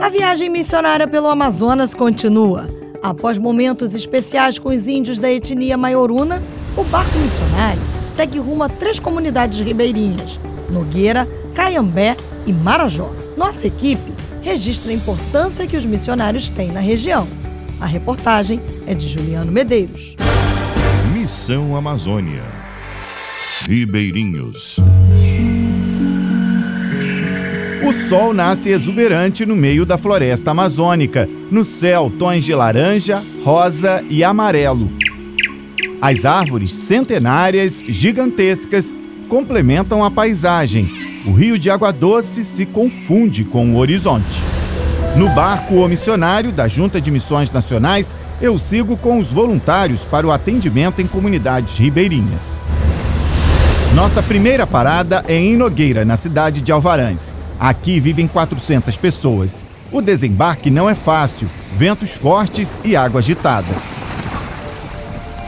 A viagem missionária pelo Amazonas continua. Após momentos especiais com os índios da etnia maioruna, o barco missionário segue rumo a três comunidades ribeirinhas: Nogueira, Caiambé e Marajó. Nossa equipe registra a importância que os missionários têm na região. A reportagem é de Juliano Medeiros. Missão Amazônia. Ribeirinhos. Sol nasce exuberante no meio da floresta amazônica. No céu, tons de laranja, rosa e amarelo. As árvores centenárias, gigantescas, complementam a paisagem. O rio de água doce se confunde com o horizonte. No barco O Missionário da Junta de Missões Nacionais, eu sigo com os voluntários para o atendimento em comunidades ribeirinhas. Nossa primeira parada é em Nogueira, na cidade de Alvarães. Aqui vivem 400 pessoas. O desembarque não é fácil, ventos fortes e água agitada.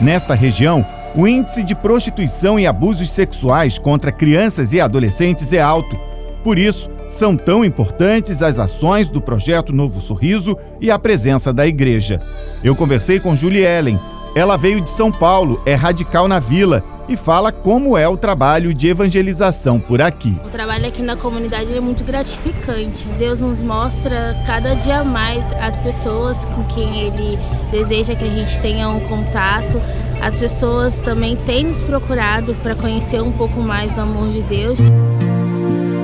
Nesta região, o índice de prostituição e abusos sexuais contra crianças e adolescentes é alto. Por isso, são tão importantes as ações do projeto Novo Sorriso e a presença da igreja. Eu conversei com Julie Ellen. Ela veio de São Paulo, é radical na vila e fala como é o trabalho de evangelização por aqui. O trabalho aqui na comunidade é muito gratificante. Deus nos mostra cada dia mais as pessoas com quem Ele deseja que a gente tenha um contato. As pessoas também têm nos procurado para conhecer um pouco mais do amor de Deus.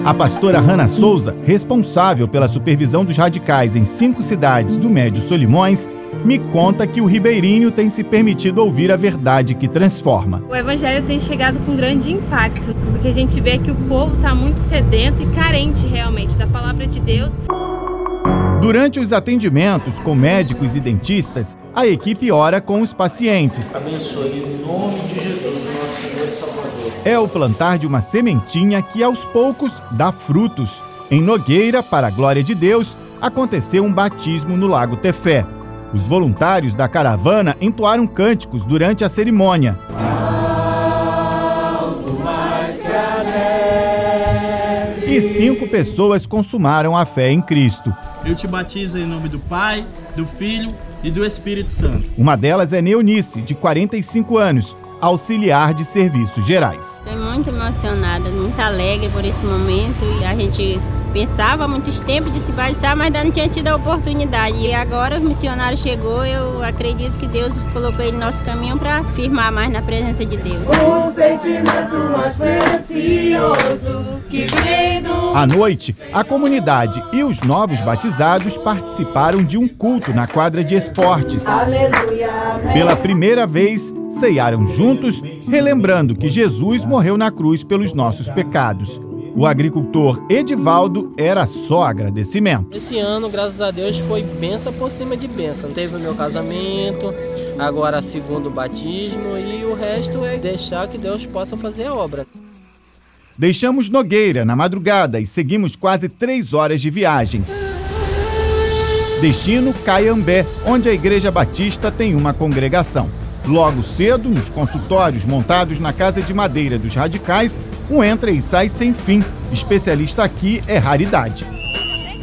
A pastora Hanna Souza, responsável pela supervisão dos radicais em cinco cidades do Médio Solimões, me conta que o ribeirinho tem se permitido ouvir a verdade que transforma. O evangelho tem chegado com grande impacto, porque a gente vê que o povo está muito sedento e carente realmente da palavra de Deus. Durante os atendimentos com médicos e dentistas, a equipe ora com os pacientes. Abençoe em nome de Jesus, nosso Senhor e Salvador. É o plantar de uma sementinha que aos poucos dá frutos. Em Nogueira, para a glória de Deus, aconteceu um batismo no Lago Tefé. Os voluntários da caravana entoaram cânticos durante a cerimônia. E cinco pessoas consumaram a fé em Cristo. Eu te batizo em nome do Pai, do Filho e do Espírito Santo. Uma delas é Neonice, de 45 anos, auxiliar de serviços gerais. Estou muito emocionada, muito alegre por esse momento e a gente pensava há muitos tempos de se batizar, mas ainda não tinha tido a oportunidade. E agora o missionário chegou, eu acredito que Deus colocou ele no nosso caminho para firmar mais na presença de Deus. O sentimento mais precioso que vem do... À noite, a comunidade e os novos batizados participaram de um culto na quadra de esportes. Aleluia, Pela primeira vez, ceiaram juntos, relembrando que Jesus morreu na cruz pelos nossos pecados. O agricultor Edivaldo era só agradecimento. Esse ano, graças a Deus, foi benção por cima de benção. Teve o meu casamento, agora segundo batismo e o resto é deixar que Deus possa fazer a obra. Deixamos Nogueira na madrugada e seguimos quase três horas de viagem. Destino Caiambé, onde a Igreja Batista tem uma congregação. Logo cedo, nos consultórios montados na Casa de Madeira dos Radicais, um entra e sai sem fim. Especialista aqui é raridade.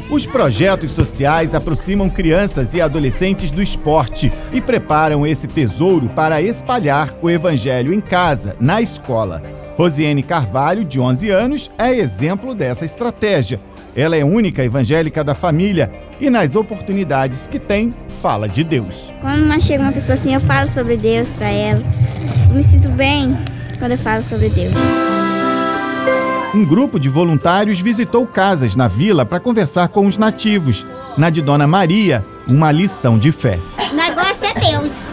Os projetos sociais aproximam crianças e adolescentes do esporte e preparam esse tesouro para espalhar o evangelho em casa, na escola. Rosiane Carvalho, de 11 anos, é exemplo dessa estratégia. Ela é única evangélica da família e, nas oportunidades que tem, fala de Deus. Quando chega uma pessoa assim, eu falo sobre Deus para ela. Eu me sinto bem quando eu falo sobre Deus. Um grupo de voluntários visitou casas na vila para conversar com os nativos. Na de Dona Maria, uma lição de fé. O negócio é Deus.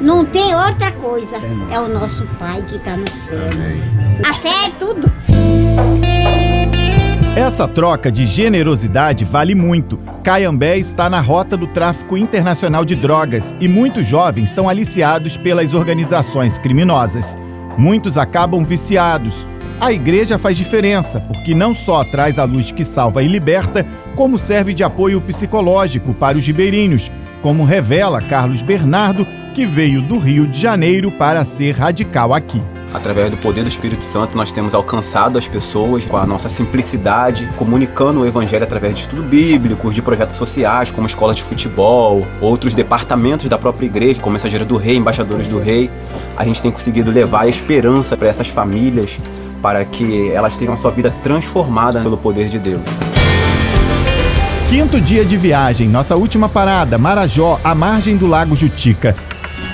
Não tem outra coisa. É o nosso Pai que está no céu. A fé é tudo. Essa troca de generosidade vale muito. Caiambé está na rota do tráfico internacional de drogas e muitos jovens são aliciados pelas organizações criminosas. Muitos acabam viciados. A igreja faz diferença, porque não só traz a luz que salva e liberta, como serve de apoio psicológico para os ribeirinhos, como revela Carlos Bernardo, que veio do Rio de Janeiro para ser radical aqui. Através do poder do Espírito Santo, nós temos alcançado as pessoas com a nossa simplicidade, comunicando o Evangelho através de estudo bíblico, de projetos sociais, como escola de futebol, outros departamentos da própria igreja, como Mensageira do Rei, Embaixadores do Rei. A gente tem conseguido levar a esperança para essas famílias, para que elas tenham a sua vida transformada pelo poder de Deus. Quinto dia de viagem, nossa última parada, Marajó, à margem do Lago Jutica.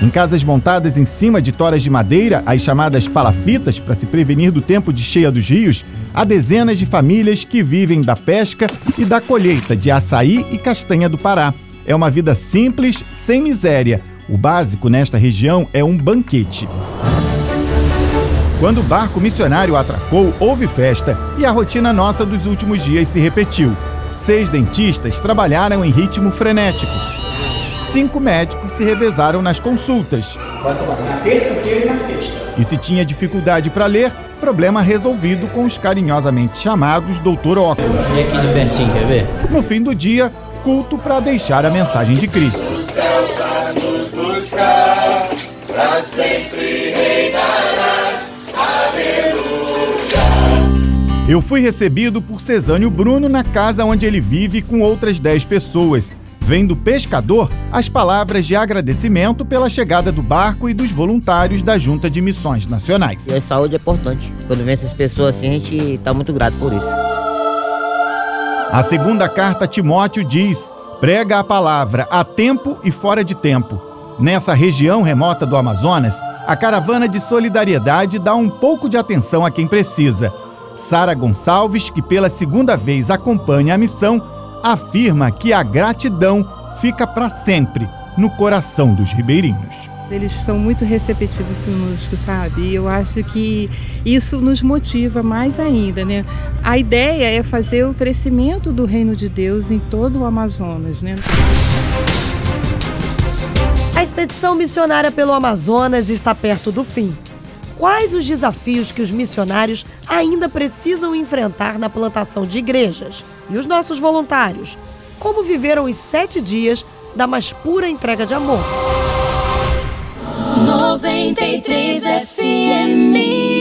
Em casas montadas em cima de toras de madeira, as chamadas palafitas, para se prevenir do tempo de cheia dos rios, há dezenas de famílias que vivem da pesca e da colheita de açaí e castanha do Pará. É uma vida simples, sem miséria. O básico nesta região é um banquete. Quando o barco missionário atracou, houve festa e a rotina nossa dos últimos dias se repetiu. Seis dentistas trabalharam em ritmo frenético cinco médicos se revezaram nas consultas. Vai tomar na terça-feira e na sexta. E se tinha dificuldade para ler, problema resolvido com os carinhosamente chamados Doutor Óculos. E aqui de pertinho, quer ver? No fim do dia, culto para deixar a mensagem de Cristo. O céu nos buscar, pra sempre reinarás. Aleluia. Eu fui recebido por Cesânio Bruno na casa onde ele vive com outras dez pessoas vem do pescador as palavras de agradecimento pela chegada do barco e dos voluntários da Junta de Missões Nacionais. E a saúde é importante. Quando vem essas pessoas assim, a gente está muito grato por isso. A segunda carta a Timóteo diz: prega a palavra a tempo e fora de tempo. Nessa região remota do Amazonas, a caravana de solidariedade dá um pouco de atenção a quem precisa. Sara Gonçalves, que pela segunda vez acompanha a missão, afirma que a gratidão fica para sempre no coração dos ribeirinhos. Eles são muito receptivos conosco, sabe? E eu acho que isso nos motiva mais ainda, né? A ideia é fazer o crescimento do reino de Deus em todo o Amazonas, né? A expedição missionária pelo Amazonas está perto do fim. Quais os desafios que os missionários ainda precisam enfrentar na plantação de igrejas? E os nossos voluntários? Como viveram os sete dias da mais pura entrega de amor? 93 FM